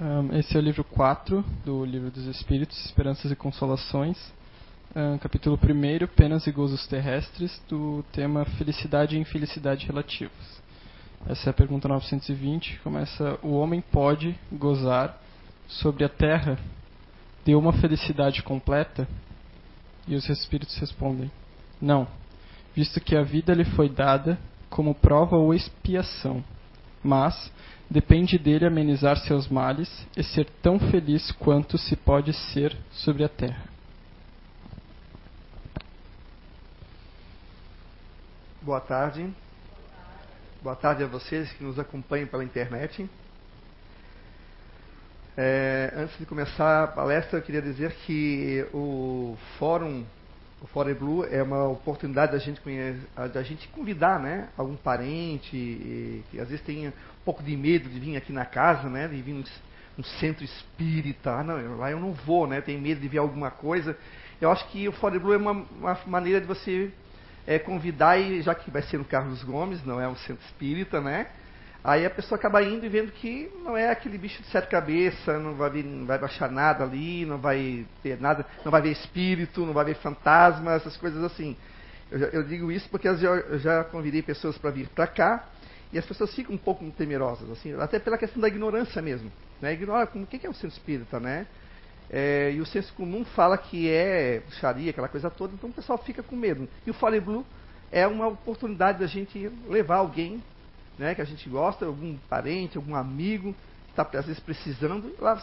Um, esse é o livro 4 do Livro dos Espíritos, Esperanças e Consolações. Um, capítulo 1, Penas e Gozos Terrestres, do tema Felicidade e Infelicidade Relativos. Essa é a pergunta 920. Começa: O homem pode gozar sobre a terra de uma felicidade completa? E os espíritos respondem: Não, visto que a vida lhe foi dada como prova ou expiação. Mas depende dele amenizar seus males e ser tão feliz quanto se pode ser sobre a terra. Boa tarde. Boa tarde a vocês que nos acompanham pela internet. É, antes de começar a palestra, eu queria dizer que o Fórum o Fore Blue é uma oportunidade da gente, da gente convidar né, algum parente e, que às vezes tem um pouco de medo de vir aqui na casa, né, de vir num, centro espírita. Ah, não, lá eu não vou, né, tem medo de ver alguma coisa. Eu acho que o Fore Blue é uma, uma maneira de você é, convidar, e já que vai ser no Carlos Gomes, não é um centro espírita, né? Aí a pessoa acaba indo e vendo que não é aquele bicho de sete cabeças, não vai, não vai baixar nada ali, não vai ter nada, não vai ver espírito, não vai ver fantasma, essas coisas assim. Eu, eu digo isso porque eu eu já convidei pessoas para vir para cá e as pessoas ficam um pouco temerosas, assim, até pela questão da ignorância mesmo. Né? Ignora como o que é o centro espírita, né? É, e o senso comum fala que é xaria, aquela coisa toda, então o pessoal fica com medo. E o Fale Blue é uma oportunidade da gente levar alguém né, que a gente gosta, algum parente, algum amigo, está às vezes precisando, lá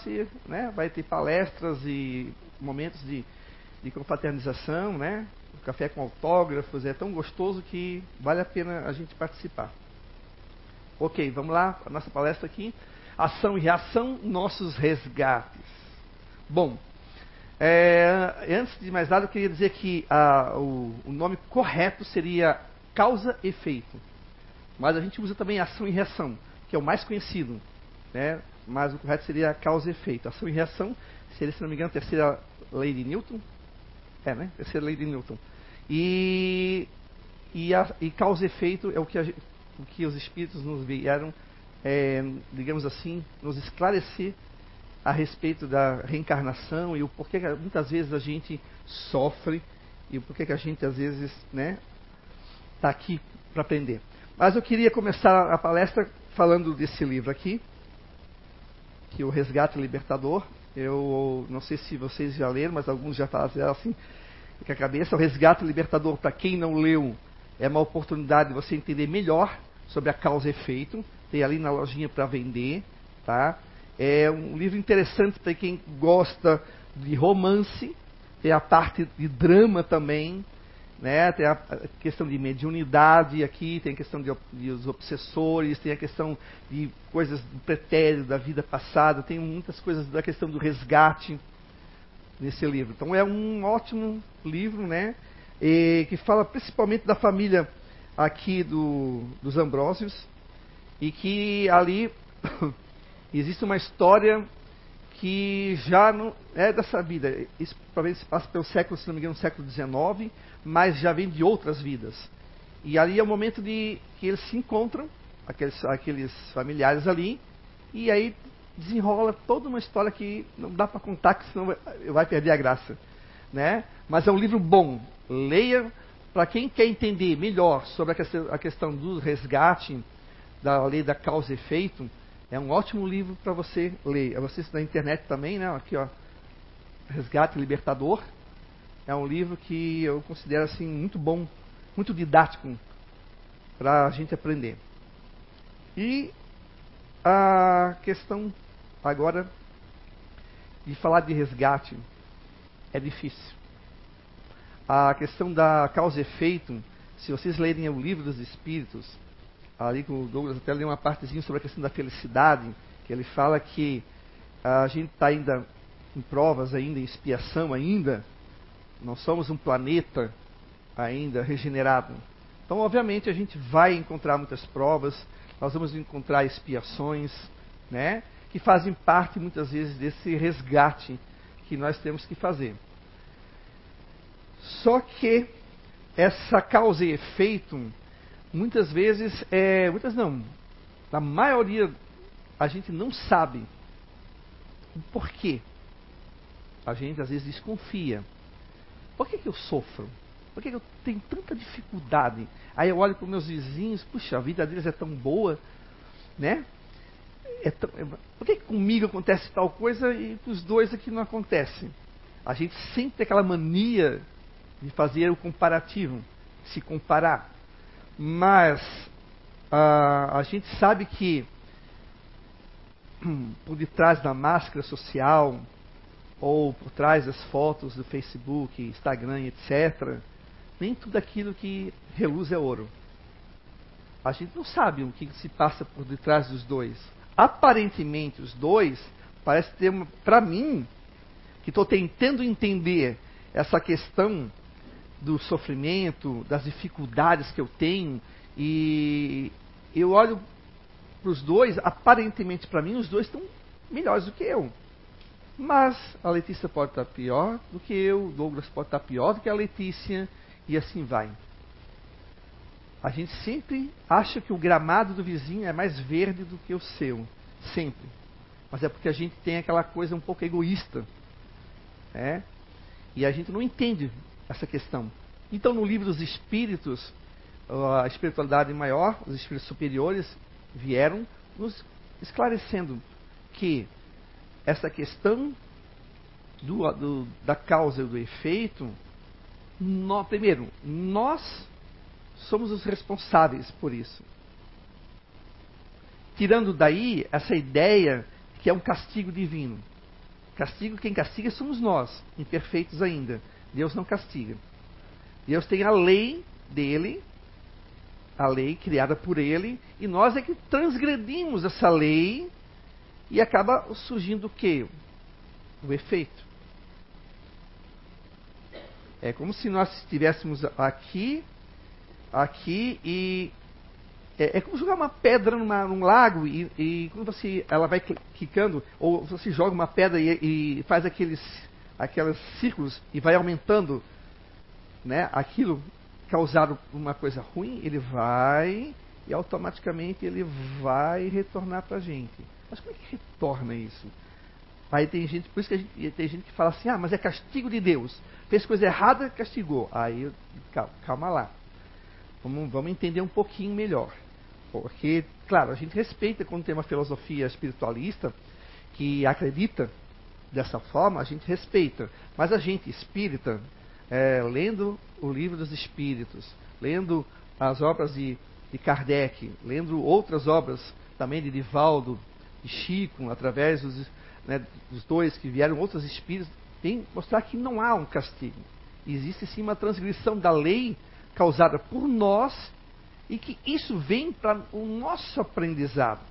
né, vai ter palestras e momentos de, de confraternização, né, café com autógrafos, é tão gostoso que vale a pena a gente participar. Ok, vamos lá, a nossa palestra aqui. Ação e reação, nossos resgates. Bom, é, antes de mais nada, eu queria dizer que a, o, o nome correto seria causa efeito. Mas a gente usa também ação e reação, que é o mais conhecido. Né? Mas o correto seria causa e efeito. Ação e reação seria, se não me engano, a terceira lei de Newton. É, né? Terceira lei de Newton. E, e, a, e causa e efeito é o que, a, o que os espíritos nos vieram, é, digamos assim, nos esclarecer a respeito da reencarnação e o porquê que muitas vezes a gente sofre e o porquê que a gente às vezes né, tá aqui para aprender. Mas eu queria começar a palestra falando desse livro aqui, que é o Resgate Libertador. Eu não sei se vocês já leram, mas alguns já fazem assim com a cabeça. O Resgate Libertador, para quem não leu, é uma oportunidade de você entender melhor sobre a causa e efeito. Tem ali na lojinha para vender, tá? É um livro interessante para quem gosta de romance, tem a parte de drama também, né? Tem a questão de mediunidade aqui, tem a questão de, de os obsessores, tem a questão de coisas do pretérito, da vida passada, tem muitas coisas da questão do resgate nesse livro. Então é um ótimo livro, né? E, que fala principalmente da família aqui do, dos Ambrósios e que ali existe uma história que já não é dessa vida. Isso provavelmente passa pelo século, se não me engano, século XIX, mas já vem de outras vidas. E ali é o momento de que eles se encontram, aqueles, aqueles familiares ali, e aí desenrola toda uma história que não dá para contar, que senão vai, perder a graça. Né? Mas é um livro bom. Leia para quem quer entender melhor sobre a questão, do resgate, da lei da causa e efeito. É um ótimo livro para você ler. É você na internet também, né? Aqui, ó. Resgate Libertador. É um livro que eu considero assim muito bom, muito didático para a gente aprender. E a questão agora de falar de resgate é difícil. A questão da causa e efeito, se vocês lerem o livro dos Espíritos, ali com o Douglas até leu uma partezinha sobre a questão da felicidade, que ele fala que a gente está ainda em provas ainda, em expiação ainda, nós somos um planeta ainda regenerado. Então, obviamente, a gente vai encontrar muitas provas, nós vamos encontrar expiações, né? Que fazem parte, muitas vezes, desse resgate que nós temos que fazer. Só que essa causa e efeito, muitas vezes, é, muitas não, na maioria, a gente não sabe Por quê? A gente às vezes desconfia. Por que, que eu sofro? Por que, que eu tenho tanta dificuldade? Aí eu olho para os meus vizinhos, puxa, a vida deles é tão boa, né? É tão, é, por que, que comigo acontece tal coisa e com os dois aqui não acontece? A gente sempre tem aquela mania de fazer o comparativo, se comparar. Mas uh, a gente sabe que por detrás da máscara social, ou por trás das fotos do Facebook, Instagram, etc., nem tudo aquilo que reluz é ouro. A gente não sabe o que se passa por detrás dos dois. Aparentemente, os dois parece ter, para mim, que estou tentando entender essa questão do sofrimento, das dificuldades que eu tenho, e eu olho para os dois, aparentemente para mim, os dois estão melhores do que eu. Mas a Letícia pode estar pior do que eu, o Douglas pode estar pior do que a Letícia, e assim vai. A gente sempre acha que o gramado do vizinho é mais verde do que o seu. Sempre. Mas é porque a gente tem aquela coisa um pouco egoísta. Né? E a gente não entende essa questão. Então, no livro dos Espíritos, a espiritualidade maior, os espíritos superiores, vieram nos esclarecendo que essa questão do, do, da causa e do efeito, no, primeiro, nós somos os responsáveis por isso. Tirando daí essa ideia que é um castigo divino. Castigo, quem castiga somos nós, imperfeitos ainda. Deus não castiga. Deus tem a lei dele, a lei criada por ele, e nós é que transgredimos essa lei e acaba surgindo o quê? O efeito. É como se nós estivéssemos aqui, aqui e é, é como jogar uma pedra numa, num lago e, e, quando você ela vai quicando ou você joga uma pedra e, e faz aqueles aqueles círculos e vai aumentando, né? Aquilo causado uma coisa ruim, ele vai e automaticamente ele vai retornar para a gente. Mas como é que retorna isso? Aí tem gente, por isso que gente, tem gente que fala assim, ah, mas é castigo de Deus. Fez coisa errada, castigou. Aí, calma, calma lá. Vamos, vamos entender um pouquinho melhor. Porque, claro, a gente respeita quando tem uma filosofia espiritualista que acredita dessa forma, a gente respeita. Mas a gente espírita, é, lendo o livro dos espíritos, lendo as obras de, de Kardec, lendo outras obras também de Divaldo, de Chico, através dos, né, dos dois que vieram, outros espíritos, tem mostrar que não há um castigo. Existe sim uma transgressão da lei causada por nós e que isso vem para o nosso aprendizado.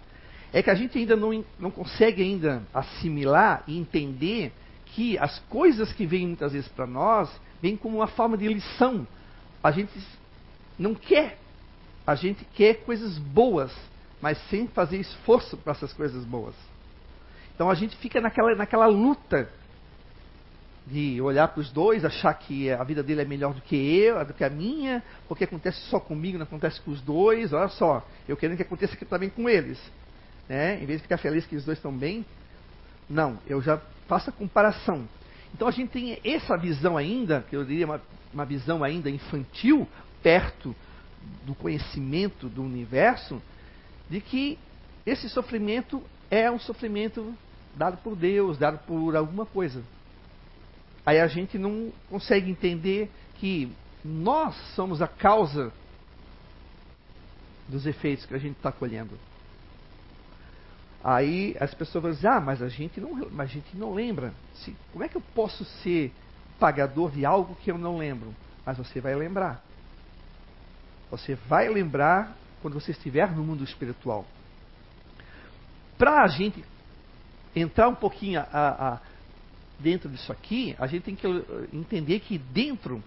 É que a gente ainda não, não consegue ainda assimilar e entender que as coisas que vêm muitas vezes para nós vêm como uma forma de lição. A gente não quer, a gente quer coisas boas, mas sem fazer esforço para essas coisas boas. Então a gente fica naquela, naquela luta de olhar para os dois, achar que a vida dele é melhor do que eu, do que a minha, porque acontece só comigo, não acontece com os dois. Olha só, eu quero que aconteça também com eles. Né? Em vez de ficar feliz que os dois estão bem, não, eu já faço a comparação. Então a gente tem essa visão ainda, que eu diria uma, uma visão ainda infantil, perto do conhecimento do universo, de que esse sofrimento é um sofrimento dado por Deus, dado por alguma coisa. Aí a gente não consegue entender que nós somos a causa dos efeitos que a gente está colhendo. Aí as pessoas vão dizer, ah, mas a gente não, a gente não lembra. Se, como é que eu posso ser pagador de algo que eu não lembro? Mas você vai lembrar. Você vai lembrar quando você estiver no mundo espiritual. Para a gente entrar um pouquinho a, a, dentro disso aqui, a gente tem que entender que dentro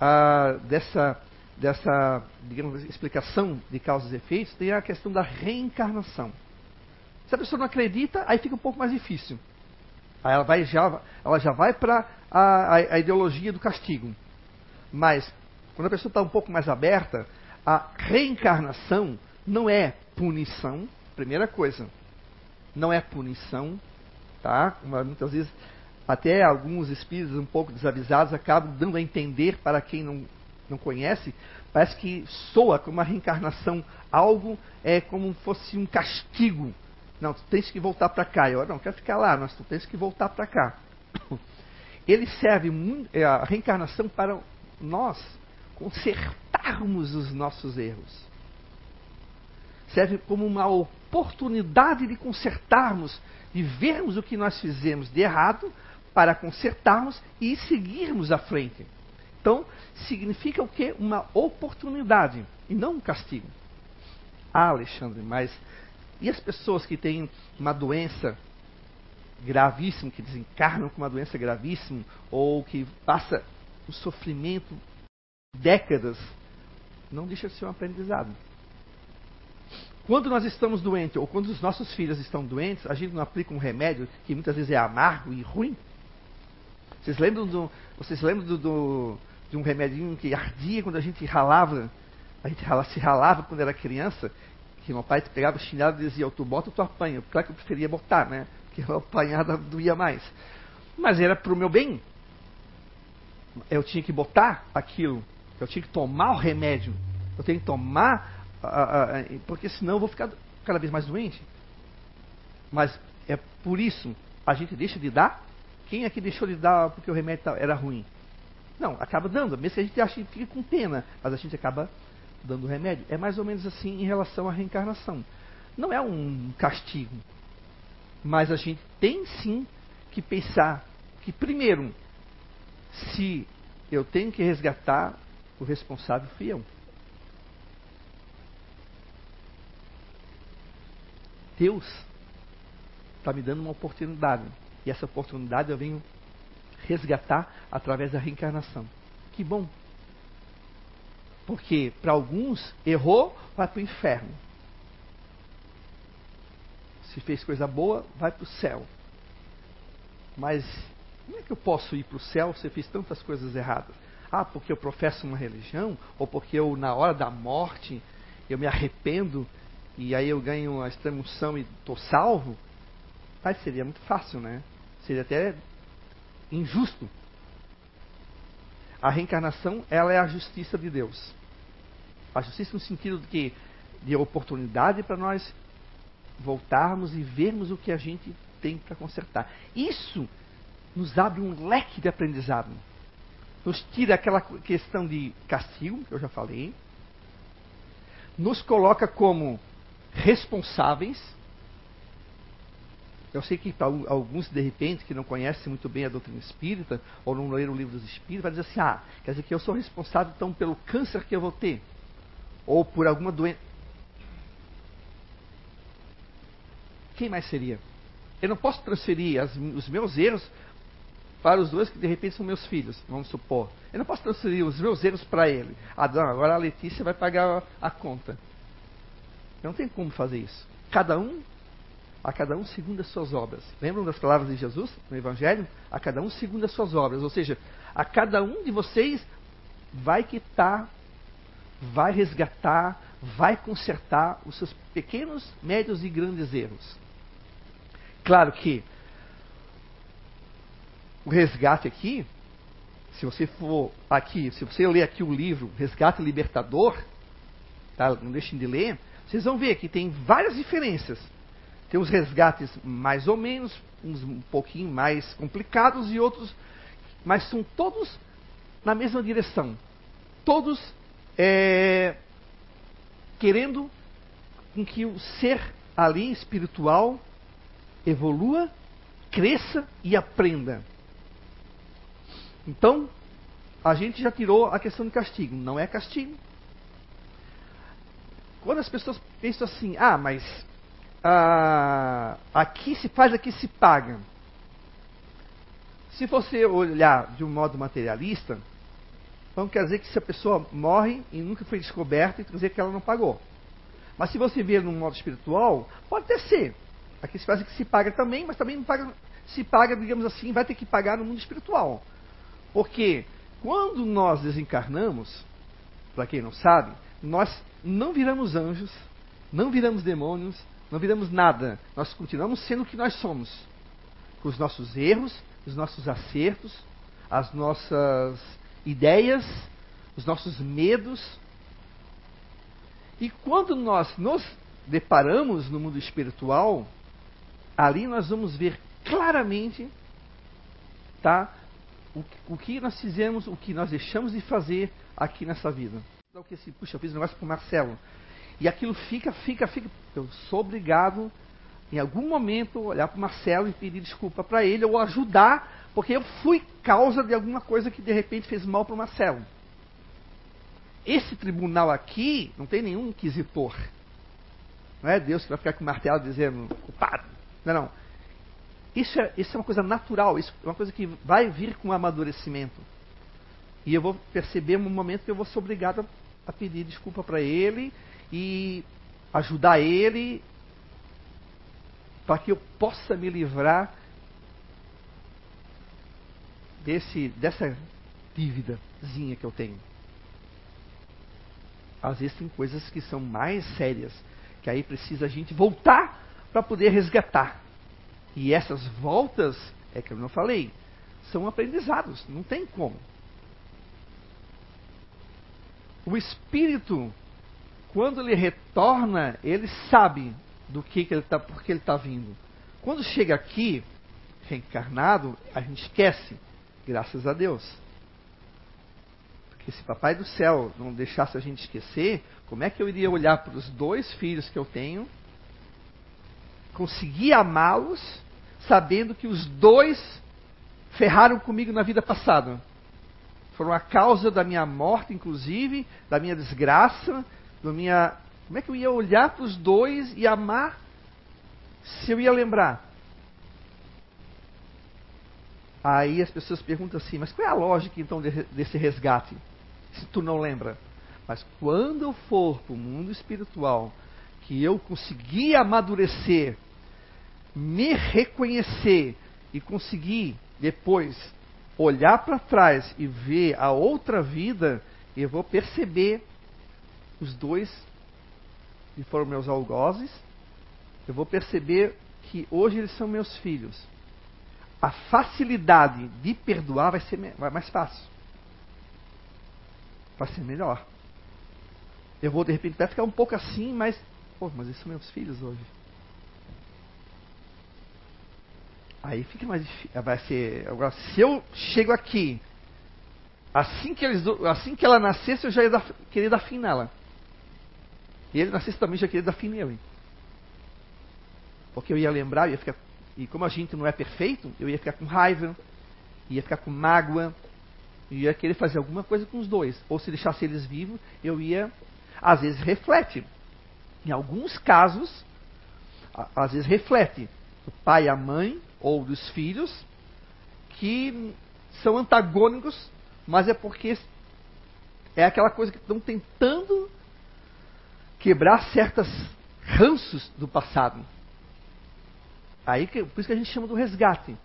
ah, dessa, dessa digamos, explicação de causas e efeitos tem a questão da reencarnação. Se a pessoa não acredita, aí fica um pouco mais difícil. Aí ela, vai, já, ela já vai para a, a, a ideologia do castigo. Mas, quando a pessoa está um pouco mais aberta, a reencarnação não é punição, primeira coisa. Não é punição, tá? Muitas vezes até alguns espíritos um pouco desavisados acabam dando a entender para quem não, não conhece, parece que soa como uma reencarnação, algo é como fosse um castigo. Não, tu tens que voltar para cá. Eu não quero ficar lá, mas tu tens que voltar para cá. Ele serve é, a reencarnação para nós consertarmos os nossos erros. Serve como uma oportunidade de consertarmos, de vermos o que nós fizemos de errado para consertarmos e seguirmos à frente. Então, significa o quê? Uma oportunidade e não um castigo. Ah, Alexandre, mas e as pessoas que têm uma doença gravíssima, que desencarnam com uma doença gravíssima, ou que passa o sofrimento décadas, não deixa de ser um aprendizado. Quando nós estamos doentes, ou quando os nossos filhos estão doentes, a gente não aplica um remédio que muitas vezes é amargo e ruim, vocês lembram, do, vocês lembram do, do, de um remedinho que ardia quando a gente ralava? A gente se ralava quando era criança, que meu pai pegava o chinelo e dizia, tu bota ou tu apanha. Claro que eu preferia botar, né? Porque eu apanhada doía mais. Mas era para o meu bem. Eu tinha que botar aquilo. Eu tinha que tomar o remédio. Eu tenho que tomar, porque senão eu vou ficar cada vez mais doente. Mas é por isso a gente deixa de dar quem é que deixou de dar porque o remédio era ruim? Não, acaba dando, mesmo que a gente ache que fique com pena, mas a gente acaba dando o remédio. É mais ou menos assim em relação à reencarnação. Não é um castigo, mas a gente tem sim que pensar que, primeiro, se eu tenho que resgatar, o responsável fui eu. Deus está me dando uma oportunidade. E essa oportunidade eu venho resgatar através da reencarnação. Que bom. Porque para alguns, errou, vai para o inferno. Se fez coisa boa, vai para o céu. Mas como é que eu posso ir para o céu se eu fiz tantas coisas erradas? Ah, porque eu professo uma religião? Ou porque eu, na hora da morte, eu me arrependo e aí eu ganho a extremoção e estou salvo? Mas seria muito fácil, né? seria até injusto. A reencarnação, ela é a justiça de Deus. A justiça no sentido de que de oportunidade para nós voltarmos e vermos o que a gente tem para consertar. Isso nos abre um leque de aprendizado. Nos tira aquela questão de castigo, que eu já falei. Nos coloca como responsáveis eu sei que alguns, de repente, que não conhecem muito bem a doutrina espírita, ou não leram o livro dos espíritos, vai dizer assim: ah, quer dizer que eu sou responsável então pelo câncer que eu vou ter, ou por alguma doença. Quem mais seria? Eu não posso transferir as, os meus erros para os dois que de repente são meus filhos, vamos supor. Eu não posso transferir os meus erros para ele. Ah, não, agora a Letícia vai pagar a conta. Eu não tenho como fazer isso. Cada um a cada um segundo as suas obras. Lembram das palavras de Jesus no Evangelho? A cada um segundo as suas obras. Ou seja, a cada um de vocês vai quitar, vai resgatar, vai consertar os seus pequenos, médios e grandes erros. Claro que o resgate aqui, se você for aqui, se você ler aqui o livro Resgate Libertador, tá? não deixem de ler, vocês vão ver que tem várias diferenças tem os resgates mais ou menos, uns um pouquinho mais complicados e outros, mas são todos na mesma direção. Todos é, querendo com que o ser ali espiritual evolua, cresça e aprenda. Então, a gente já tirou a questão do castigo. Não é castigo. Quando as pessoas pensam assim, ah, mas ah, aqui se faz, aqui se paga. Se você olhar de um modo materialista, então quer dizer que se a pessoa morre e nunca foi descoberta, quer dizer que ela não pagou. Mas se você ver num modo espiritual, pode até ser. Aqui se faz que se paga também, mas também não paga, se paga, digamos assim, vai ter que pagar no mundo espiritual. Porque quando nós desencarnamos, para quem não sabe, nós não viramos anjos, não viramos demônios, não viramos nada. Nós continuamos sendo o que nós somos. com os nossos erros, os nossos acertos, as nossas ideias, os nossos medos. E quando nós nos deparamos no mundo espiritual, ali nós vamos ver claramente tá, o, o que nós fizemos, o que nós deixamos de fazer aqui nessa vida. O que assim, puxa, eu fiz um negócio para o Marcelo. E aquilo fica, fica, fica. Eu sou obrigado, em algum momento, olhar para o Marcelo e pedir desculpa para ele, ou ajudar, porque eu fui causa de alguma coisa que de repente fez mal para o Marcelo. Esse tribunal aqui não tem nenhum inquisitor. Não é Deus que vai ficar com o martelo dizendo, culpado. Não, não. Isso é, isso é uma coisa natural, isso é uma coisa que vai vir com o amadurecimento. E eu vou perceber um momento que eu vou ser obrigado a, a pedir desculpa para ele e ajudar ele para que eu possa me livrar desse, dessa dívidazinha que eu tenho. Às vezes tem coisas que são mais sérias, que aí precisa a gente voltar para poder resgatar. E essas voltas, é que eu não falei, são aprendizados, não tem como. O espírito, quando ele retorna, ele sabe do que, que ele está, por que ele está vindo. Quando chega aqui, reencarnado, a gente esquece, graças a Deus. Porque se Papai do Céu não deixasse a gente esquecer, como é que eu iria olhar para os dois filhos que eu tenho conseguir amá-los, sabendo que os dois ferraram comigo na vida passada. Foram a causa da minha morte, inclusive, da minha desgraça, da minha. Como é que eu ia olhar para os dois e amar se eu ia lembrar? Aí as pessoas perguntam assim, mas qual é a lógica então desse resgate? Se tu não lembra. Mas quando eu for para o mundo espiritual, que eu conseguir amadurecer me reconhecer e conseguir depois olhar para trás e ver a outra vida, eu vou perceber os dois que foram meus algozes, eu vou perceber que hoje eles são meus filhos. A facilidade de perdoar vai ser vai mais fácil. Vai ser melhor. Eu vou de repente até ficar um pouco assim, mas, pô, mas eles são meus filhos hoje. Aí fica mais difícil. Vai ser. Agora, se eu chego aqui, assim que, eles, assim que ela nascesse, eu já ia dar, querer dar fim nela. E ele nascesse também, já queria dar fim nele. Porque eu ia lembrar, eu ia ficar. E como a gente não é perfeito, eu ia ficar com raiva, ia ficar com mágoa, ia querer fazer alguma coisa com os dois. Ou se deixasse eles vivos, eu ia. Às vezes reflete. Em alguns casos, às vezes reflete. O pai e a mãe ou dos filhos que são antagônicos, mas é porque é aquela coisa que estão tentando quebrar certas ranços do passado. Aí por isso que a gente chama do resgate.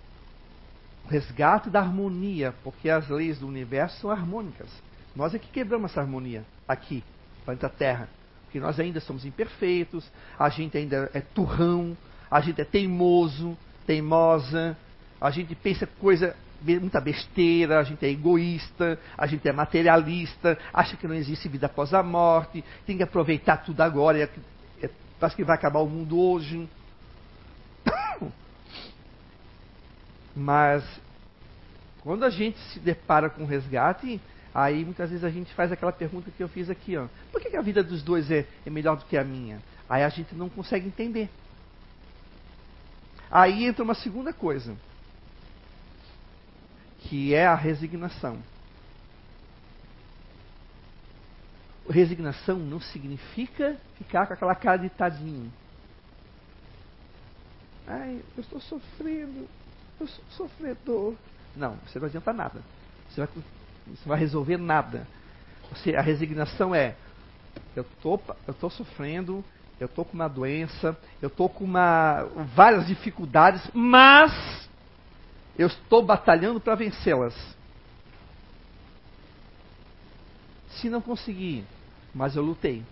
O resgate da harmonia, porque as leis do universo são harmônicas. Nós é que quebramos essa harmonia aqui, planeta Terra. Porque nós ainda somos imperfeitos, a gente ainda é turrão, a gente é teimoso, teimosa, a gente pensa coisa, muita besteira, a gente é egoísta, a gente é materialista, acha que não existe vida após a morte, tem que aproveitar tudo agora, é, é, parece que vai acabar o mundo hoje. Mas quando a gente se depara com o resgate, aí muitas vezes a gente faz aquela pergunta que eu fiz aqui, ó. Por que, que a vida dos dois é, é melhor do que a minha? Aí a gente não consegue entender. Aí entra uma segunda coisa, que é a resignação. Resignação não significa ficar com aquela cara de tadinho. Ai, eu estou sofrendo, eu sou sofredor. Não, você não adianta nada. Você, vai, você vai resolver nada. Você, a resignação é: eu tô, estou sofrendo, eu estou com uma doença, eu estou com uma, várias dificuldades, mas eu estou batalhando para vencê-las. Se não conseguir, mas eu lutei.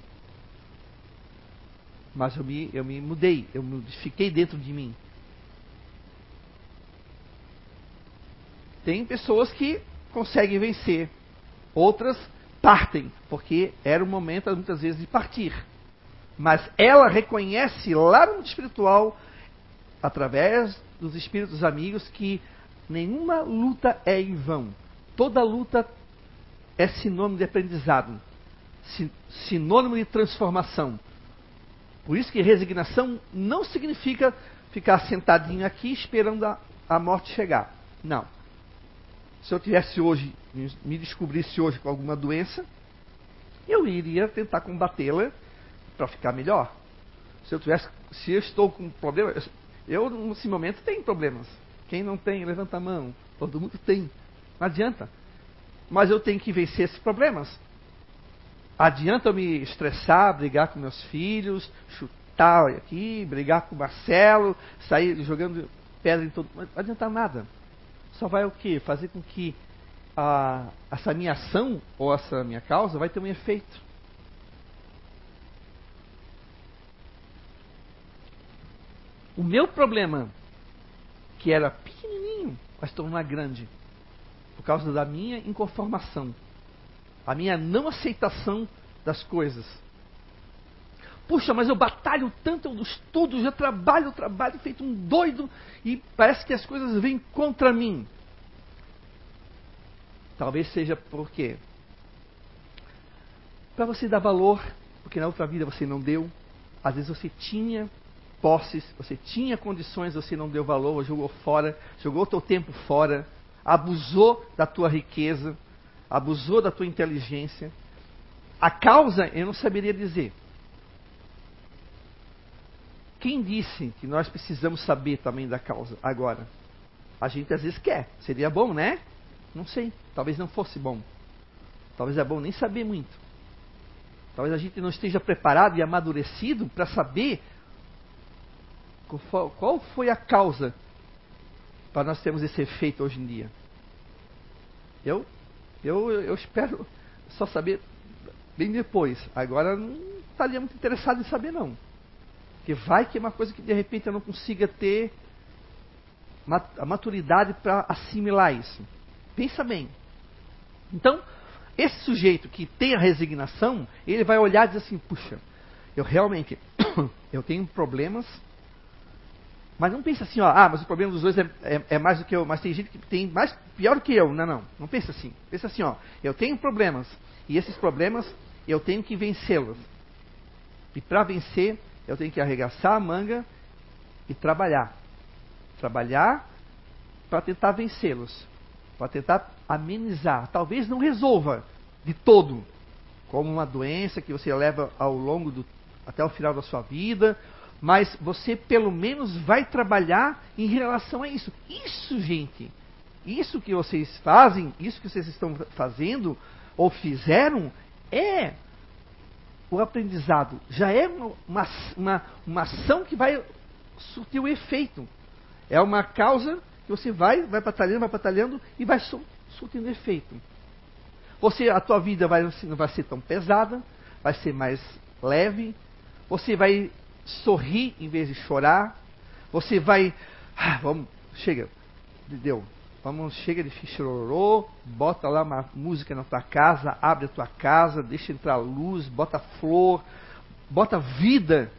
Mas eu me, eu me mudei, eu modifiquei dentro de mim. Tem pessoas que conseguem vencer, outras partem, porque era o momento muitas vezes de partir. Mas ela reconhece lá no mundo espiritual, através dos espíritos amigos, que nenhuma luta é em vão. Toda luta é sinônimo de aprendizado, sinônimo de transformação. Por isso que resignação não significa ficar sentadinho aqui esperando a, a morte chegar. Não. Se eu tivesse hoje, me descobrisse hoje com alguma doença, eu iria tentar combatê-la para ficar melhor. Se eu tivesse, se eu estou com problema, eu nesse momento tenho problemas. Quem não tem, levanta a mão. Todo mundo tem. Não adianta. Mas eu tenho que vencer esses problemas. Adianta eu me estressar, brigar com meus filhos, chutar aqui, brigar com o Marcelo, sair jogando pedra em todo. Não adianta nada. Só vai o quê? Fazer com que a, essa minha ação ou essa minha causa vai ter um efeito. O meu problema, que era pequenininho, vai se tornar grande por causa da minha inconformação, a minha não aceitação das coisas. Puxa, mas eu batalho tanto, eu estudo, já trabalho, trabalho feito um doido e parece que as coisas vêm contra mim. Talvez seja porque para você dar valor, porque na outra vida você não deu, às vezes você tinha posses, você tinha condições, você não deu valor, jogou fora, jogou o teu tempo fora, abusou da tua riqueza, abusou da tua inteligência. A causa eu não saberia dizer. Quem disse que nós precisamos saber também da causa agora? A gente às vezes quer. Seria bom, né? Não sei. Talvez não fosse bom. Talvez é bom nem saber muito. Talvez a gente não esteja preparado e amadurecido para saber qual foi a causa para nós termos esse efeito hoje em dia? Eu, eu, eu espero só saber bem depois. Agora não estaria muito interessado em saber não. Porque vai que é uma coisa que de repente eu não consiga ter a maturidade para assimilar isso. Pensa bem. Então, esse sujeito que tem a resignação, ele vai olhar e dizer assim, puxa, eu realmente eu tenho problemas mas não pensa assim, ó, ah, mas o problema dos dois é, é, é, mais do que eu, mas tem gente que tem mais pior do que eu. Não, não. Não pensa assim. Pensa assim, ó, eu tenho problemas e esses problemas eu tenho que vencê-los. E para vencer, eu tenho que arregaçar a manga e trabalhar. Trabalhar para tentar vencê-los, para tentar amenizar. Talvez não resolva de todo, como uma doença que você leva ao longo do até o final da sua vida, mas você pelo menos vai trabalhar em relação a isso. Isso, gente, isso que vocês fazem, isso que vocês estão fazendo ou fizeram, é o aprendizado. Já é uma, uma, uma ação que vai surtir o efeito. É uma causa que você vai, vai batalhando, vai batalhando e vai surtindo efeito. Você, a tua vida vai, não vai ser tão pesada, vai ser mais leve. Você vai sorrir em vez de chorar. Você vai, ah, vamos, chega, deu, vamos, chega de chororô, bota lá uma música na tua casa, abre a tua casa, deixa entrar luz, bota flor, bota vida.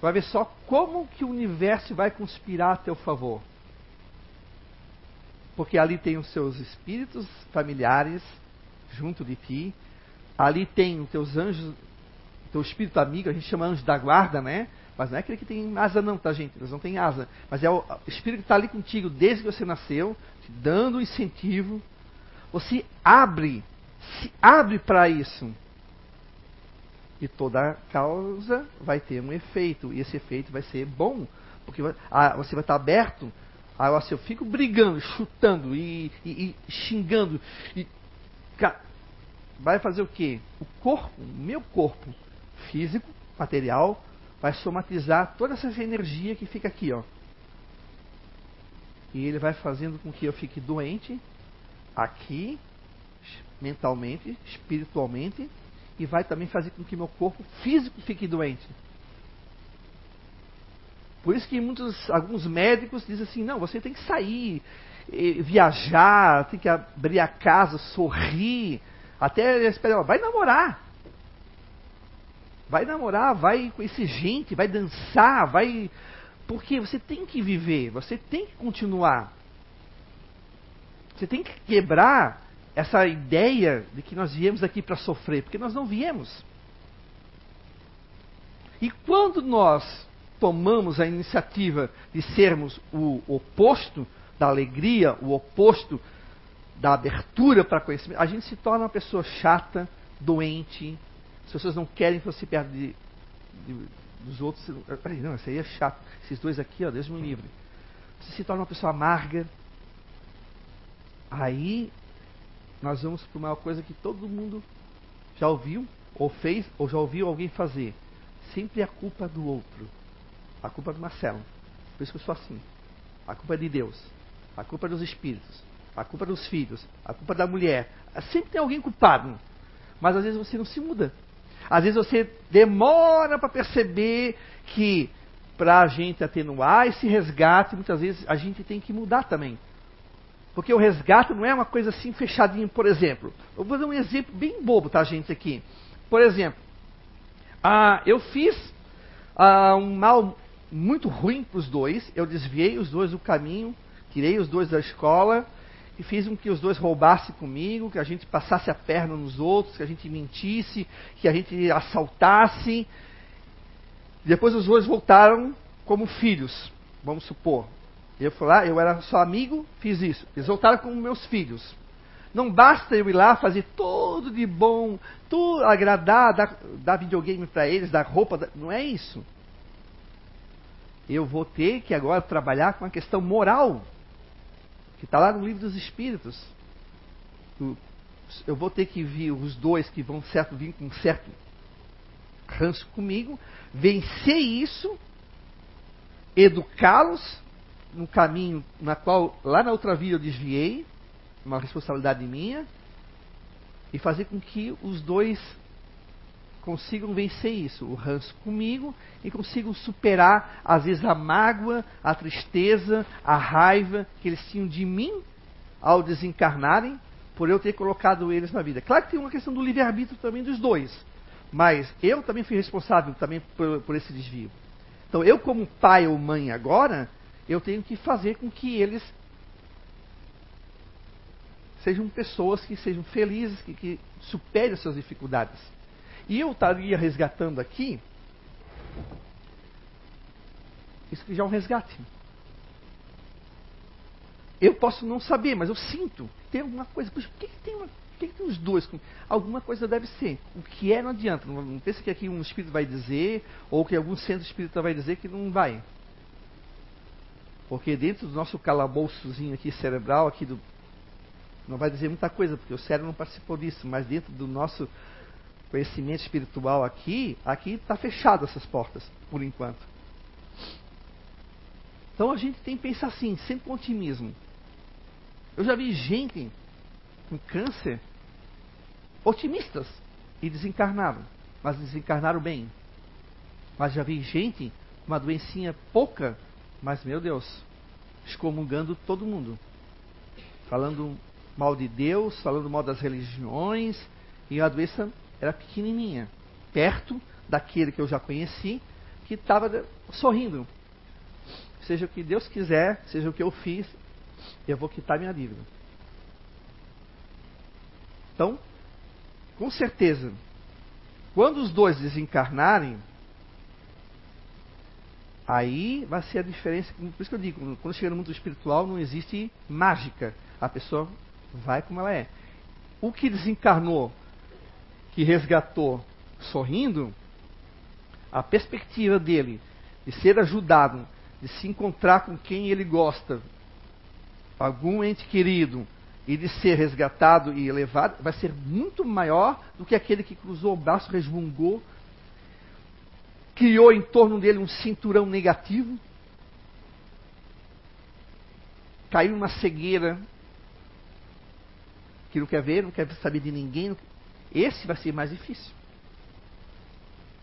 Vai ver só como que o universo vai conspirar a teu favor. Porque ali tem os seus espíritos familiares junto de ti, ali tem os teus anjos teu espírito amigo, a gente chama anjo da guarda, né? Mas não é aquele que tem asa não, tá gente? Eles não têm asa. Mas é o espírito que está ali contigo desde que você nasceu, te dando incentivo. Você abre, se abre para isso. E toda causa vai ter um efeito. E esse efeito vai ser bom. Porque ah, você vai estar aberto. Agora, se eu fico brigando, chutando e, e, e xingando, e, vai fazer o quê? O corpo, o meu corpo, físico, material, vai somatizar toda essa energia que fica aqui, ó. E ele vai fazendo com que eu fique doente aqui, mentalmente, espiritualmente, e vai também fazer com que meu corpo físico fique doente. Por isso que muitos, alguns médicos dizem assim, não, você tem que sair. viajar, tem que abrir a casa, sorrir. Até espera, vai namorar. Vai namorar, vai conhecer gente, vai dançar, vai. Porque você tem que viver, você tem que continuar. Você tem que quebrar essa ideia de que nós viemos aqui para sofrer, porque nós não viemos. E quando nós tomamos a iniciativa de sermos o oposto da alegria, o oposto da abertura para conhecimento, a gente se torna uma pessoa chata, doente. As pessoas não querem que você perto de, de, dos outros. Peraí, não, isso aí é chato. Esses dois aqui, ó, Deus me livre. Você se torna uma pessoa amarga. Aí nós vamos para uma coisa que todo mundo já ouviu, ou fez, ou já ouviu alguém fazer. Sempre a culpa do outro. A culpa é do Marcelo. Por isso que eu sou assim. A culpa é de Deus. A culpa é dos espíritos. A culpa é dos filhos. A culpa é da mulher. Sempre tem alguém culpado. Mas às vezes você não se muda. Às vezes você demora para perceber que para a gente atenuar esse resgate, muitas vezes a gente tem que mudar também. Porque o resgate não é uma coisa assim fechadinha, por exemplo. Eu vou dar um exemplo bem bobo, tá, gente, aqui. Por exemplo, ah, eu fiz ah, um mal muito ruim para os dois. Eu desviei os dois do caminho, tirei os dois da escola e fiz com que os dois roubassem comigo, que a gente passasse a perna nos outros, que a gente mentisse, que a gente assaltasse. Depois os dois voltaram como filhos, vamos supor. Eu fui lá, eu era só amigo, fiz isso. Eles voltaram como meus filhos. Não basta eu ir lá fazer tudo de bom, tudo agradar, dar, dar videogame para eles, dar roupa. Não é isso eu vou ter que agora trabalhar com a questão moral, que está lá no livro dos Espíritos. Eu vou ter que vir os dois que vão certo, vir com certo ranço comigo, vencer isso, educá-los no caminho na qual lá na outra vida eu desviei, uma responsabilidade minha, e fazer com que os dois consigam vencer isso, o ranço comigo, e consigam superar, às vezes, a mágoa, a tristeza, a raiva que eles tinham de mim ao desencarnarem, por eu ter colocado eles na vida. Claro que tem uma questão do livre-arbítrio também dos dois, mas eu também fui responsável também por, por esse desvio. Então, eu como pai ou mãe agora, eu tenho que fazer com que eles sejam pessoas que sejam felizes, que, que superem as suas dificuldades. E eu estaria resgatando aqui. Isso que já é um resgate. Eu posso não saber, mas eu sinto. Tem alguma coisa. Puxa, por que, que tem uma, por que, que, tem os dois? Alguma coisa deve ser. O que é não adianta. Não, não pense que aqui um espírito vai dizer, ou que algum centro espírita vai dizer que não vai. Porque dentro do nosso calabouçozinho aqui cerebral, aqui do. Não vai dizer muita coisa, porque o cérebro não participou disso, mas dentro do nosso conhecimento espiritual aqui, aqui está fechado essas portas, por enquanto. Então a gente tem que pensar assim, sempre com otimismo. Eu já vi gente com câncer otimistas e desencarnaram, mas desencarnaram bem. Mas já vi gente com uma doencinha pouca, mas meu Deus, excomungando todo mundo. Falando mal de Deus, falando mal das religiões, e a doença era pequenininha, perto daquele que eu já conheci, que estava sorrindo. Seja o que Deus quiser, seja o que eu fiz, eu vou quitar minha dívida. Então, com certeza, quando os dois desencarnarem, aí vai ser a diferença. Por isso que eu digo, quando chega no mundo espiritual não existe mágica. A pessoa vai como ela é. O que desencarnou que resgatou sorrindo, a perspectiva dele de ser ajudado, de se encontrar com quem ele gosta, algum ente querido, e de ser resgatado e elevado, vai ser muito maior do que aquele que cruzou o braço, resmungou, criou em torno dele um cinturão negativo, caiu numa cegueira que não quer ver, não quer saber de ninguém, esse vai ser mais difícil.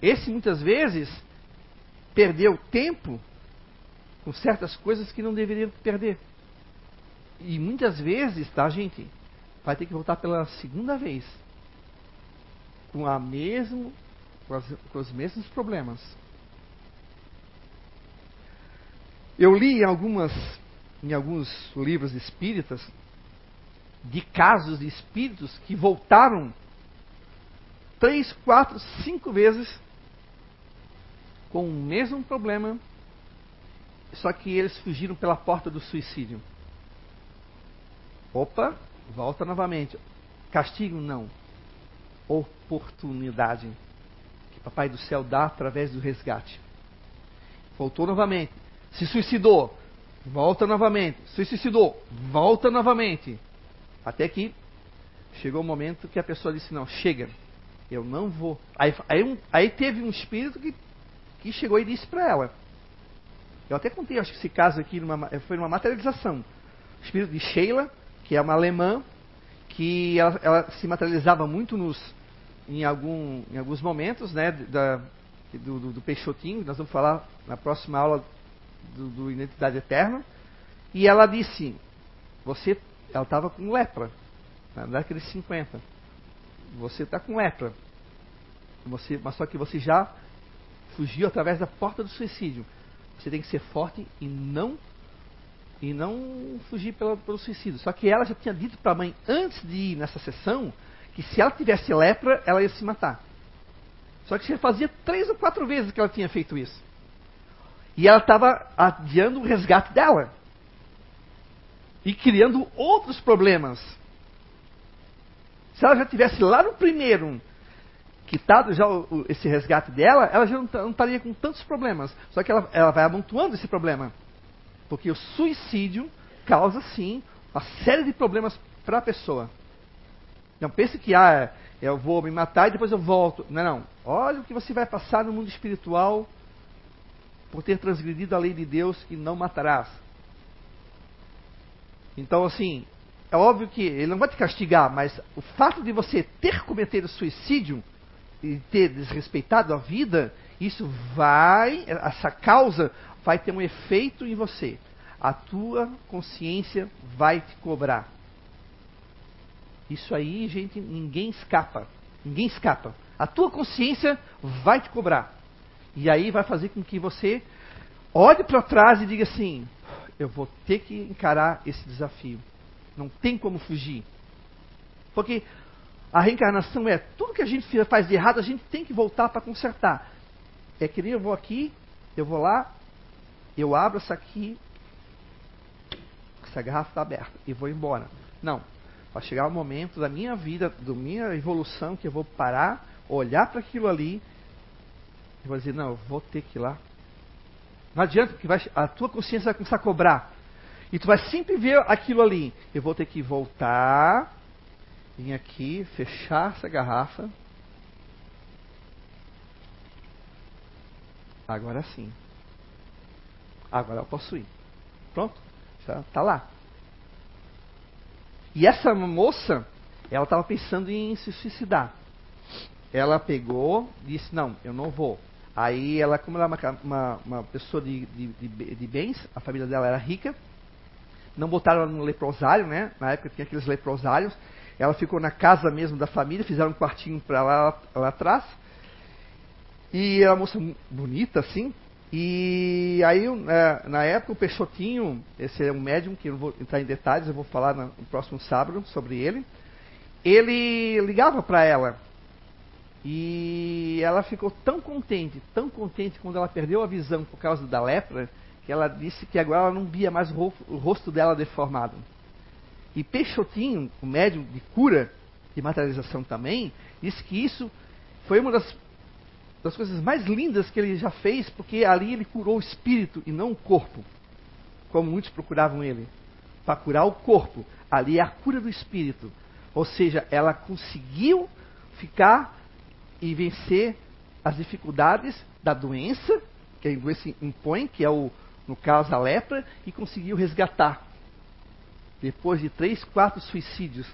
Esse muitas vezes perdeu tempo com certas coisas que não deveria perder. E muitas vezes, tá, gente? Vai ter que voltar pela segunda vez. Com, a mesmo, com, as, com os mesmos problemas. Eu li em, algumas, em alguns livros espíritas de casos de espíritos que voltaram três, quatro, cinco vezes com o mesmo problema, só que eles fugiram pela porta do suicídio. Opa, volta novamente. Castigo não. Oportunidade que Papai do Céu dá através do resgate. Voltou novamente. Se suicidou. Volta novamente. Se suicidou. Volta novamente. Até que chegou o momento que a pessoa disse: Não, chega, eu não vou. Aí, aí, aí teve um espírito que, que chegou e disse para ela. Eu até contei, acho que esse caso aqui numa, foi numa materialização. O espírito de Sheila, que é uma alemã, que ela, ela se materializava muito nos, em, algum, em alguns momentos né, da, do, do, do, Peixotinho, nós vamos falar na próxima aula do, do Identidade Eterna. E ela disse, você, ela estava com lepra, na década de 50 você está com lepra. Você, mas só que você já fugiu através da porta do suicídio. Você tem que ser forte e não e não fugir pelo, suicídio. Só que ela já tinha dito para a mãe antes de ir nessa sessão que se ela tivesse lepra, ela ia se matar. Só que já fazia três ou quatro vezes que ela tinha feito isso. E ela estava adiando o resgate dela. E criando outros problemas. Se ela já tivesse lá no primeiro quitado já o, o, esse resgate dela, ela já não, não, estaria com tantos problemas. Só que ela, ela vai amontoando esse problema. Porque o suicídio causa, sim, uma série de problemas para a pessoa. Não pense que, ah, eu vou me matar e depois eu volto. Não, não. Olha o que você vai passar no mundo espiritual por ter transgredido a lei de Deus que não matarás. Então, assim, é óbvio que ele não vai te castigar, mas o fato de você ter cometido suicídio e ter desrespeitado a vida, isso vai, essa causa vai ter um efeito em você. A tua consciência vai te cobrar. Isso aí, gente, ninguém escapa. Ninguém escapa. A tua consciência vai te cobrar. E aí vai fazer com que você olhe para trás e diga assim: eu vou ter que encarar esse desafio. Não tem como fugir. Porque a reencarnação é tudo que a gente faz de errado, a gente tem que voltar para consertar. É que nem eu vou aqui, eu vou lá, eu abro essa aqui, essa garrafa está aberta e vou embora. Não. Vai chegar o momento da minha vida, da minha evolução, que eu vou parar, olhar para aquilo ali e vou dizer, não, eu vou ter que ir lá. Não adianta, que vai, a tua consciência vai começar a cobrar. E tu vai sempre ver aquilo ali. Eu vou ter que voltar, vir aqui, fechar essa garrafa. Agora sim. Agora eu posso ir. Pronto. Já está lá. E essa moça, ela estava pensando em se suicidar. Ela pegou, disse: Não, eu não vou. Aí ela, como ela é uma, uma, uma pessoa de, de, de, de bens, a família dela era rica, não botaram ela no leprosário, né? Na época tinha aqueles leprosários. Ela ficou na casa mesmo da família, fizeram um quartinho para lá, lá atrás. E era uma moça bonita, assim. E aí, é, na época, o Peixotinho, esse é um médium, que eu não vou entrar em detalhes, eu vou falar no próximo sábado sobre ele. Ele ligava para ela. E ela ficou tão contente, tão contente quando ela perdeu a visão por causa da lepra, que ela disse que agora ela não via mais o rosto dela deformado. E Peixotinho, o médium de cura e materialização também, disse que isso foi uma das, das coisas mais lindas que ele já fez, porque ali ele curou o espírito e não o corpo, como muitos procuravam ele. Para curar o corpo, ali é a cura do espírito. Ou seja, ela conseguiu ficar e vencer as dificuldades da doença, que a doença impõe, que é o, no caso a lepra, e conseguiu resgatar. Depois de três, quatro suicídios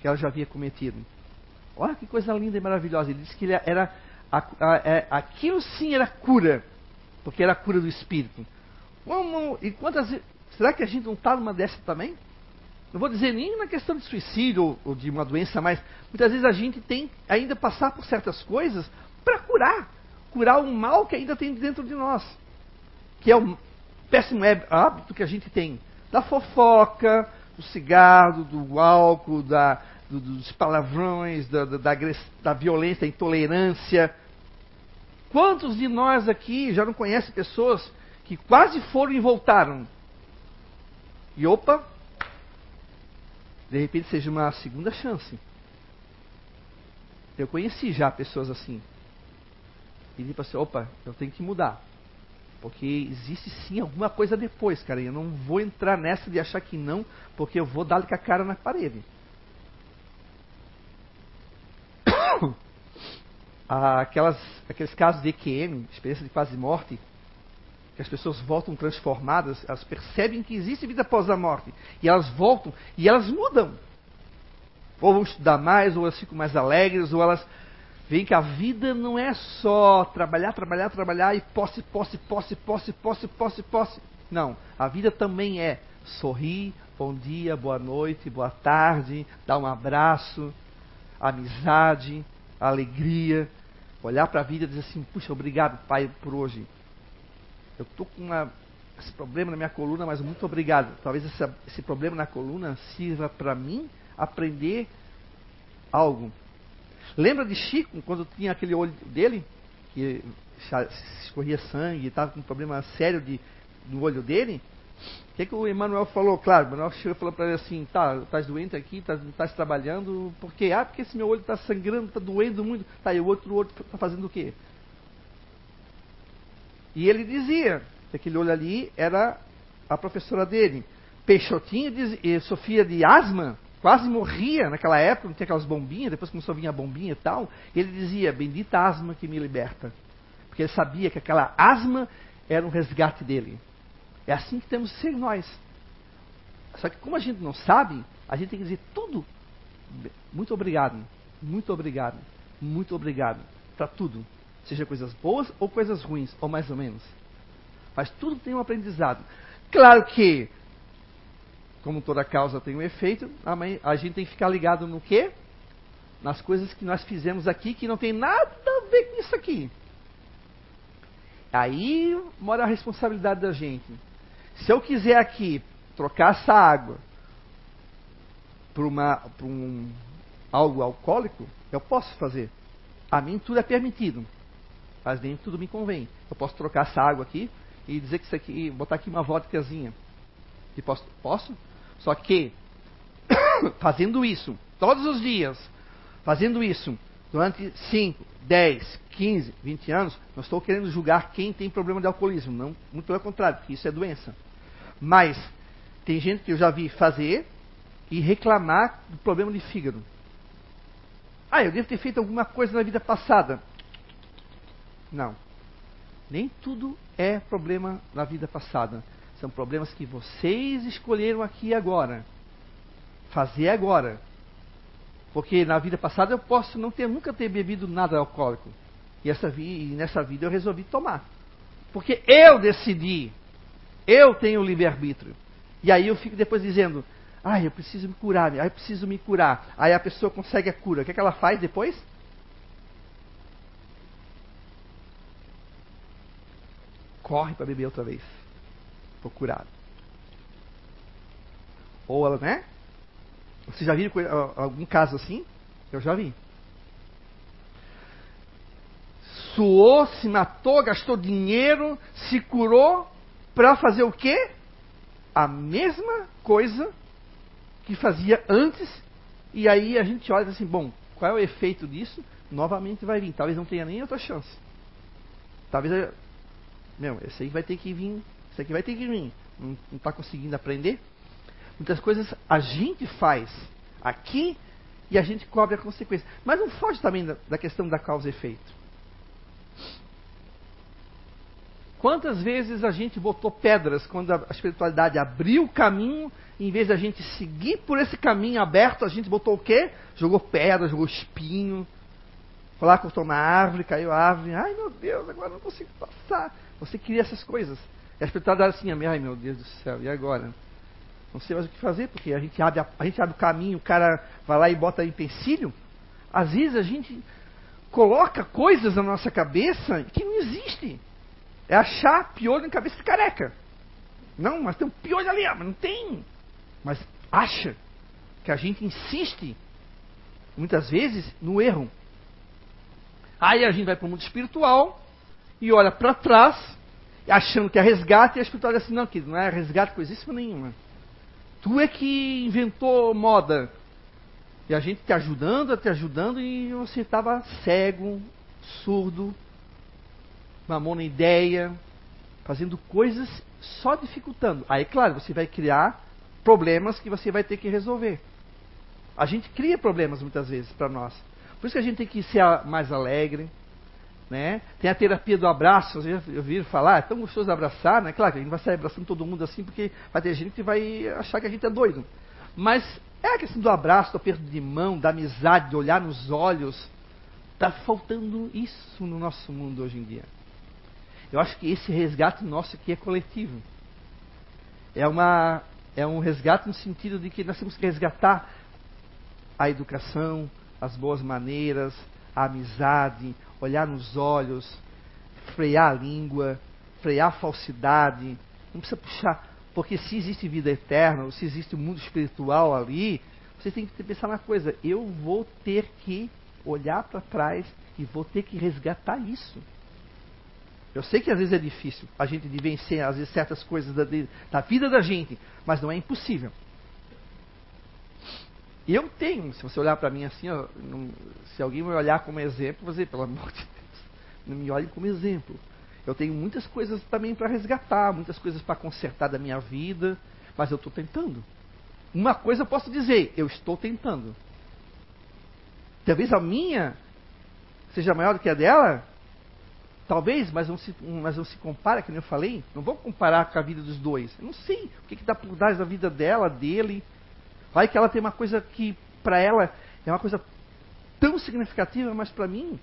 que ela já havia cometido. Olha que coisa linda e maravilhosa. Ele disse que ele era. É, aquilo sim era cura, porque era a cura do espírito. Como, e quantas Será que a gente não está numa dessa também? Não vou dizer nem na questão de suicídio ou, ou de uma doença, mas muitas vezes a gente tem ainda passar por certas coisas para curar. Curar um mal que ainda tem dentro de nós. Que é o péssimo hábito que a gente tem. Da fofoca, do cigarro, do álcool, da, do, dos palavrões, da, da, da, da violência, da intolerância. Quantos de nós aqui já não conhecem pessoas que quase foram e voltaram? E opa, de repente seja uma segunda chance. Eu conheci já pessoas assim. E tipo assim, opa, eu tenho que mudar. Porque existe sim alguma coisa depois, cara. E eu não vou entrar nessa de achar que não, porque eu vou dar com a cara na parede. Aquelas, aqueles casos de EQM, experiência de quase morte, que as pessoas voltam transformadas, elas percebem que existe vida após a morte. E elas voltam e elas mudam. Ou vão estudar mais, ou elas ficam mais alegres, ou elas veem que a vida não é só trabalhar, trabalhar, trabalhar e posse, posse, posse, posse, posse, posse, posse. Não. A vida também é sorrir, bom dia, boa noite, boa tarde, dar um abraço, amizade, alegria. Olhar para a vida e dizer assim: puxa, obrigado, Pai, por hoje eu estou com uma, esse problema na minha coluna, mas muito obrigado. Talvez esse problema na coluna sirva para mim aprender algo. Lembra de Chico, quando tinha aquele olho dele, que escorria sangue, estava com um problema sério de, no olho dele? O que, que o Emmanuel falou? Claro, o Emmanuel chegou e falou para ele assim: tá, estás doente aqui, estás tá trabalhando, por quê? Ah, porque esse meu olho está sangrando, está doendo muito. Tá, e o outro olho está fazendo o quê? E ele dizia que aquele olho ali era a professora dele. Peixotinho e Sofia de asma quase morria naquela época, não tinha aquelas bombinhas, depois começou a vir a bombinha e tal. E ele dizia: Bendita asma que me liberta. Porque ele sabia que aquela asma era um resgate dele. É assim que temos que ser nós. Só que como a gente não sabe, a gente tem que dizer tudo. Muito obrigado, muito obrigado, muito obrigado para tudo. Seja coisas boas ou coisas ruins, ou mais ou menos. Mas tudo tem um aprendizado. Claro que, como toda causa tem um efeito, a gente tem que ficar ligado no quê? Nas coisas que nós fizemos aqui que não tem nada a ver com isso aqui. Aí mora a responsabilidade da gente. Se eu quiser aqui trocar essa água por, uma, por um, algo alcoólico, eu posso fazer. A mim tudo é permitido mas nem tudo me convém. Eu posso trocar essa água aqui e dizer que isso aqui, botar aqui uma vodkazinha. E posso, posso? Só que, fazendo isso todos os dias, fazendo isso durante 5, 10, 15, 20 anos, não estou querendo julgar quem tem problema de alcoolismo, não, muito pelo contrário, porque isso é doença. Mas tem gente que eu já vi fazer e reclamar do problema de fígado. Ah, eu devo ter feito alguma coisa na vida passada. Não. Nem tudo é problema na vida passada. São problemas que vocês escolheram aqui agora. Fazer agora. Porque na vida passada eu posso não ter nunca ter bebido nada alcoólico. E, essa, e nessa vida eu resolvi tomar. Porque eu decidi. Eu tenho livre-arbítrio. E aí eu fico depois dizendo, ah, eu preciso me curar, ah, eu preciso me curar. Aí a pessoa consegue a cura. O que, é que ela faz depois? corre para beber outra vez. Procurado. Ou ela, né? Você já viu algum caso assim? Eu já vi. Suou, se matou, gastou dinheiro, se curou para fazer o quê? A mesma coisa que fazia antes. E aí a gente olha assim, bom, qual é o efeito disso? Novamente vai vir. Talvez não tenha nem outra chance. Talvez meu, esse aí vai ter que vir, esse aqui vai ter que vir. Não está conseguindo aprender? Muitas coisas a gente faz aqui e a gente cobre a consequência. Mas não foge também da, da questão da causa e efeito. Quantas vezes a gente botou pedras quando a espiritualidade abriu o caminho, em vez de a gente seguir por esse caminho aberto, a gente botou o quê? Jogou pedra, jogou espinho. Foi lá, cortou uma árvore, caiu a árvore. Ai meu Deus, agora não consigo passar. Você cria essas coisas. E a espiritualidade assim, ai meu Deus do céu, e agora? Não sei mais o que fazer, porque a gente abre, a, a gente abre o caminho, o cara vai lá e bota empecilho. Às vezes a gente coloca coisas na nossa cabeça que não existe. É achar piolho na cabeça de careca. Não, mas tem um piolho ali, mas não tem. Mas acha que a gente insiste, muitas vezes, no erro. Aí a gente vai para o mundo espiritual e olha para trás, achando que é resgate, e a espiritualidade diz assim, não, querido, não é resgate coisíssima nenhuma. Tu é que inventou moda. E a gente te ajudando, te ajudando, e você estava cego, surdo, mamou na ideia, fazendo coisas só dificultando. Aí, claro, você vai criar problemas que você vai ter que resolver. A gente cria problemas muitas vezes para nós. Por isso que a gente tem que ser mais alegre. Né? Tem a terapia do abraço, vocês já ouviram falar? É tão gostoso abraçar, né? Claro que a gente vai sair abraçando todo mundo assim, porque vai ter gente que vai achar que a gente é doido. Mas é a questão do abraço, do aperto de mão, da amizade, de olhar nos olhos. Está faltando isso no nosso mundo hoje em dia. Eu acho que esse resgate nosso aqui é coletivo. É, uma, é um resgate no sentido de que nós temos que resgatar a educação, as boas maneiras, a amizade, olhar nos olhos, frear a língua, frear a falsidade. Não precisa puxar, porque se existe vida eterna, ou se existe um mundo espiritual ali, você tem que pensar na coisa: eu vou ter que olhar para trás e vou ter que resgatar isso. Eu sei que às vezes é difícil a gente de vencer, às vezes, certas coisas da, da vida da gente, mas não é impossível. E eu tenho, se você olhar para mim assim, ó, não, se alguém me olhar como exemplo, você, pelo amor de Deus, não me olhe como exemplo. Eu tenho muitas coisas também para resgatar, muitas coisas para consertar da minha vida, mas eu estou tentando. Uma coisa eu posso dizer, eu estou tentando. Talvez a minha seja maior do que a dela, Talvez, mas não se, mas não se compara, como eu falei. Não vou comparar com a vida dos dois. Eu não sei o que está por trás da vida dela, dele. Vai que ela tem uma coisa que, para ela, é uma coisa tão significativa, mas para mim,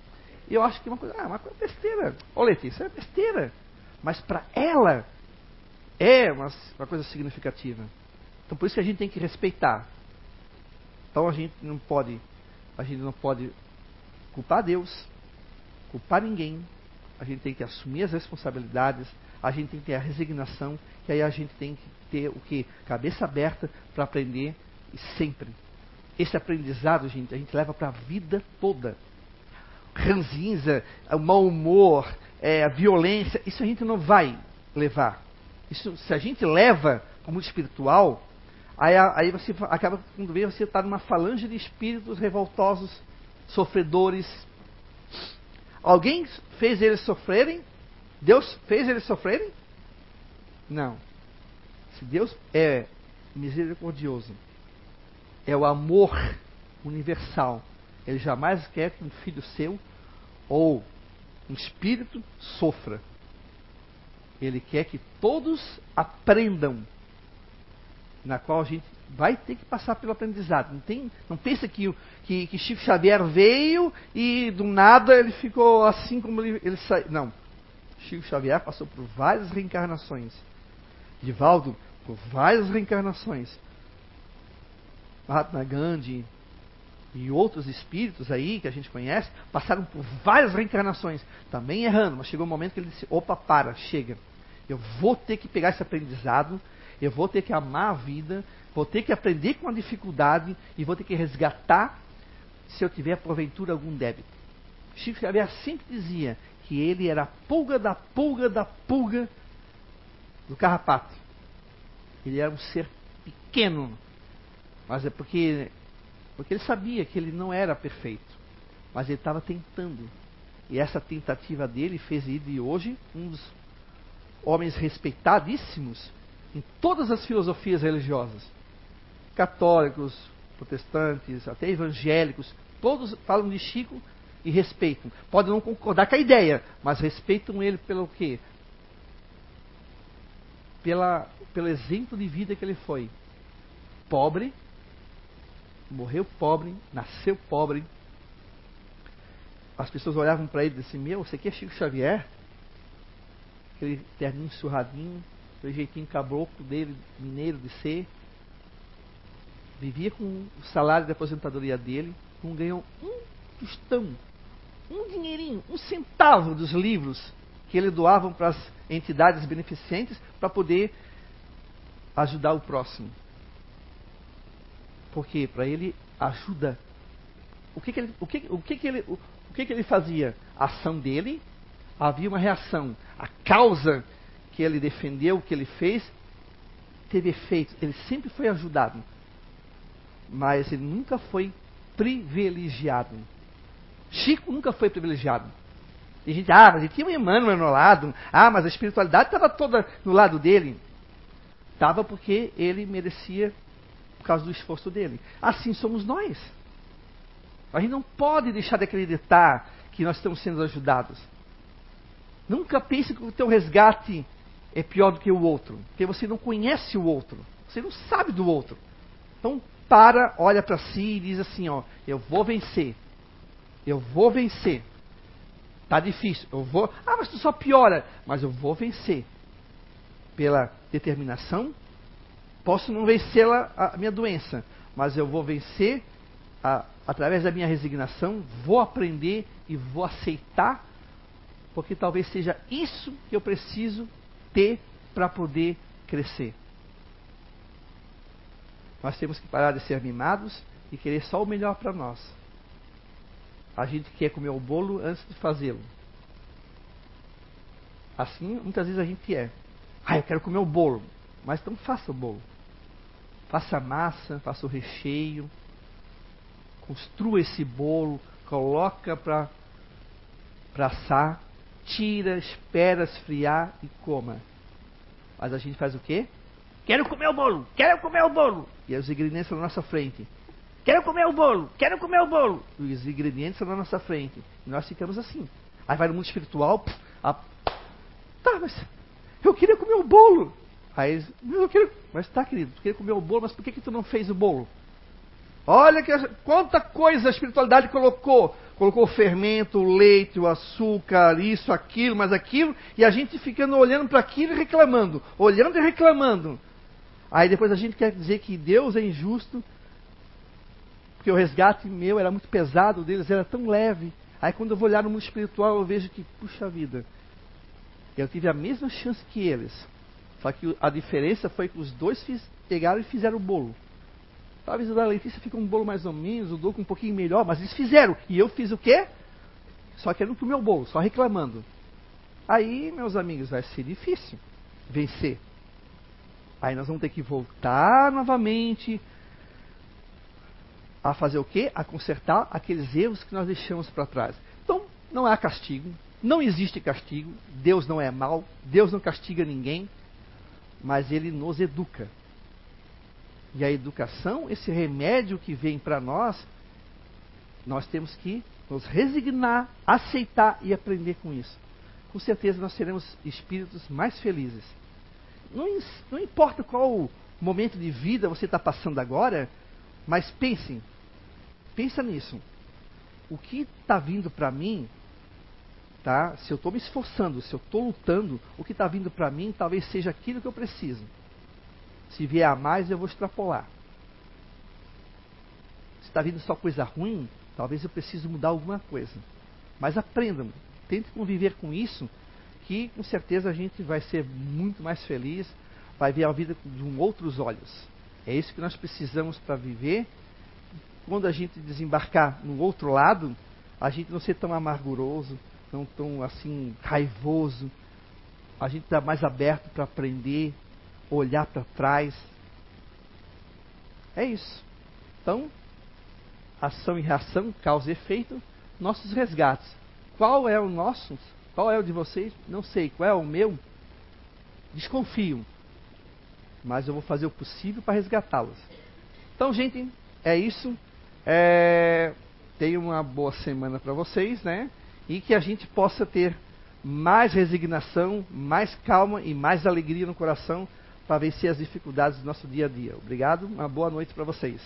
eu acho que é uma coisa, ah, uma coisa besteira. Ô Letícia, é besteira. Mas para ela, é uma, uma coisa significativa. Então por isso que a gente tem que respeitar. Então a gente não pode, a gente não pode culpar Deus, culpar ninguém, a gente tem que assumir as responsabilidades, a gente tem que ter a resignação, que aí a gente tem que ter o que? Cabeça aberta para aprender e sempre. Esse aprendizado, gente, a gente leva para a vida toda. Ranzinza, o mau humor, é, a violência, isso a gente não vai levar. Isso, se a gente leva como espiritual, aí, aí você acaba, quando vê, você está numa falange de espíritos revoltosos, sofredores, Alguém fez eles sofrerem? Deus fez eles sofrerem? Não. Se Deus é misericordioso, é o amor universal, ele jamais quer que um filho seu ou um espírito sofra. Ele quer que todos aprendam, na qual a gente vai ter que passar pelo aprendizado. Não, tem, não pensa que, que, que Chico Xavier veio e do nada ele ficou assim como ele, ele saiu. Não. Chico Xavier passou por várias reencarnações. Divaldo, por várias reencarnações. Mahatma Gandhi e outros espíritos aí que a gente conhece passaram por várias reencarnações, também errando, mas chegou um momento que ele disse: opa, para, chega. Eu vou ter que pegar esse aprendizado, eu vou ter que amar a vida, Vou ter que aprender com a dificuldade e vou ter que resgatar se eu tiver porventura algum débito. Chico Xavier sempre dizia que ele era a pulga da pulga da pulga do carrapato. Ele era um ser pequeno, mas é porque, porque ele sabia que ele não era perfeito, mas ele estava tentando. E essa tentativa dele fez ele de hoje um dos homens respeitadíssimos em todas as filosofias religiosas católicos, protestantes, até evangélicos, todos falam de Chico e respeitam. Podem não concordar com a ideia, mas respeitam ele pelo quê? Pela, pelo exemplo de vida que ele foi. Pobre, morreu pobre, nasceu pobre. As pessoas olhavam para ele e diziam: Meu, você aqui é Chico Xavier? aquele terninho surradinho, aquele jeitinho caboclo dele, mineiro de ser. Vivia com o salário de aposentadoria dele, não ganhou um tostão, um dinheirinho, um centavo dos livros que ele doavam para as entidades beneficentes para poder ajudar o próximo. Porque para ele ajuda. O que, que ele, o que, o que, que ele, o, o que, que ele fazia? A ação dele havia uma reação. A causa que ele defendeu, que ele fez, teve efeito. Ele sempre foi ajudado. Mas ele nunca foi privilegiado. Chico nunca foi privilegiado. Tem gente, ah, mas ele tinha um Emmanuel no lado. Ah, mas a espiritualidade estava toda no lado dele. Estava porque ele merecia causa do esforço dele. Assim somos nós. A gente não pode deixar de acreditar que nós estamos sendo ajudados. Nunca pense que o teu resgate é pior do que o outro, porque você não conhece o outro, você não sabe do outro. Então para, olha para si e diz assim, ó, eu vou vencer. Eu vou vencer. Tá difícil, eu vou. Ah, mas tu só piora, mas eu vou vencer. Pela determinação, posso não vencer a minha doença, mas eu vou vencer a, através da minha resignação, vou aprender e vou aceitar, porque talvez seja isso que eu preciso ter para poder crescer. Nós temos que parar de ser mimados e querer só o melhor para nós. A gente quer comer o bolo antes de fazê-lo. Assim, muitas vezes a gente é. Ah, eu quero comer o bolo. Mas então faça o bolo. Faça a massa, faça o recheio. Construa esse bolo. Coloca para assar. Tira, espera esfriar e coma. Mas a gente faz o quê? Quero comer o bolo, quero comer o bolo. E os ingredientes na nossa frente. Quero comer o bolo, quero comer o bolo. E os ingredientes na nossa frente. E nós ficamos assim. Aí vai no mundo espiritual. Pff, a... Tá, mas eu queria comer o bolo. Aí eu queria, mas tá, querido, tu queria comer o bolo, mas por que, que tu não fez o bolo? Olha que, quanta coisa a espiritualidade colocou. Colocou o fermento, o leite, o açúcar, isso, aquilo, mas aquilo, e a gente ficando olhando para aquilo e reclamando, olhando e reclamando. Aí depois a gente quer dizer que Deus é injusto, porque o resgate meu era muito pesado, deles era tão leve. Aí quando eu vou olhar no mundo espiritual, eu vejo que, puxa vida, eu tive a mesma chance que eles. Só que a diferença foi que os dois fiz, pegaram e fizeram o bolo. Talvez o da Letícia fique um bolo mais ou menos, o Doco um pouquinho melhor, mas eles fizeram. E eu fiz o quê? Só querendo comer o bolo, só reclamando. Aí, meus amigos, vai ser difícil vencer. Aí nós vamos ter que voltar novamente a fazer o quê? A consertar aqueles erros que nós deixamos para trás. Então, não há castigo, não existe castigo, Deus não é mal, Deus não castiga ninguém, mas Ele nos educa. E a educação, esse remédio que vem para nós, nós temos que nos resignar, aceitar e aprender com isso. Com certeza nós seremos espíritos mais felizes não, não importa qual momento de vida você está passando agora, mas pensem, pensa nisso. O que está vindo para mim, tá? Se eu estou me esforçando, se eu estou lutando, o que está vindo para mim talvez seja aquilo que eu preciso. Se vier a mais, eu vou extrapolar. Se está vindo só coisa ruim, talvez eu precise mudar alguma coisa. Mas aprendam, tentem conviver com isso que com certeza a gente vai ser muito mais feliz, vai ver a vida com outros olhos. É isso que nós precisamos para viver. Quando a gente desembarcar no outro lado, a gente não ser tão amarguroso, não tão assim raivoso. A gente está mais aberto para aprender, olhar para trás. É isso. Então, ação e reação, causa e efeito, nossos resgates. Qual é o nosso qual é o de vocês? Não sei. Qual é o meu? Desconfio. Mas eu vou fazer o possível para resgatá-los. Então, gente, é isso. É... Tenha uma boa semana para vocês, né? E que a gente possa ter mais resignação, mais calma e mais alegria no coração para vencer as dificuldades do nosso dia a dia. Obrigado, uma boa noite para vocês.